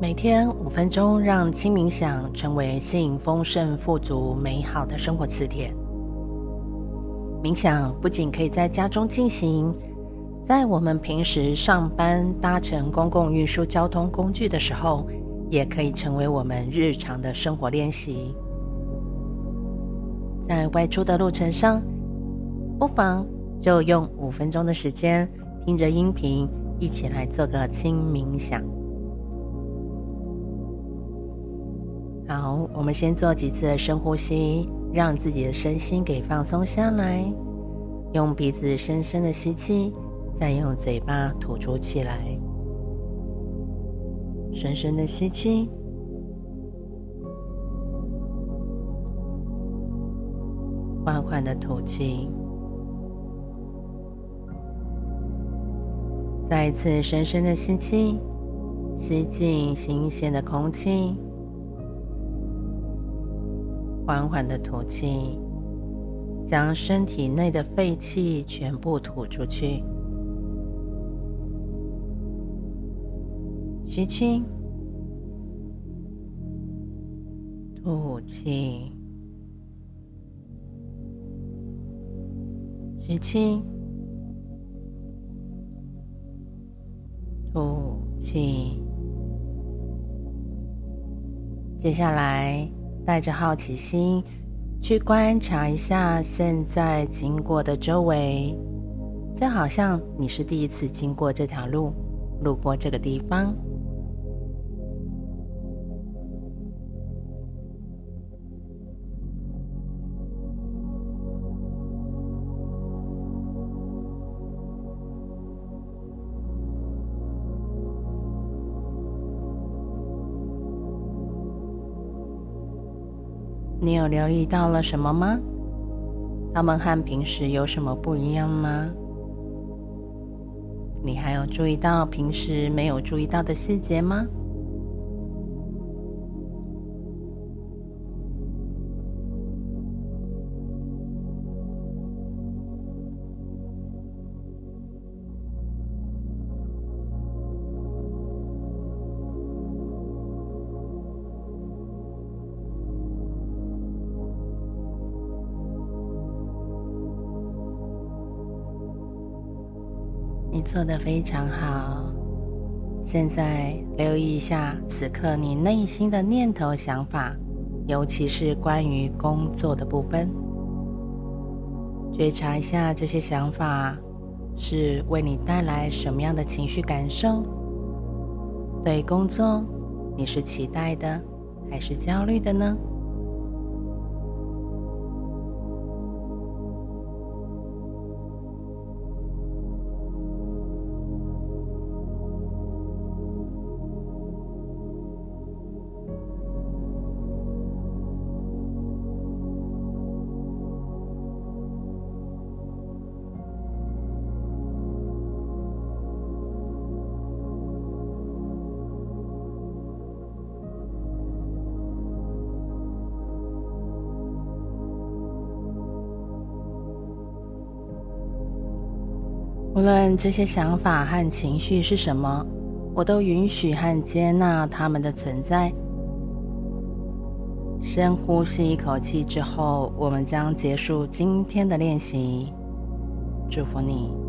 每天五分钟，让轻冥想成为吸引丰盛、富足、美好的生活磁铁。冥想不仅可以在家中进行，在我们平时上班、搭乘公共运输交通工具的时候，也可以成为我们日常的生活练习。在外出的路程上，不妨就用五分钟的时间，听着音频，一起来做个轻冥想。好，我们先做几次深呼吸，让自己的身心给放松下来。用鼻子深深的吸气，再用嘴巴吐出气来。深深的吸气，缓缓的吐气。再一次深深的吸气，吸进新鲜的空气。缓缓的吐气，将身体内的废气全部吐出去。吸气，吐气，吸气，吐气。接下来。带着好奇心去观察一下现在经过的周围，就好像你是第一次经过这条路，路过这个地方。你有留意到了什么吗？他们和平时有什么不一样吗？你还有注意到平时没有注意到的细节吗？你做的非常好。现在留意一下此刻你内心的念头、想法，尤其是关于工作的部分。觉察一下这些想法是为你带来什么样的情绪感受？对工作，你是期待的还是焦虑的呢？无论这些想法和情绪是什么，我都允许和接纳他们的存在。深呼吸一口气之后，我们将结束今天的练习。祝福你。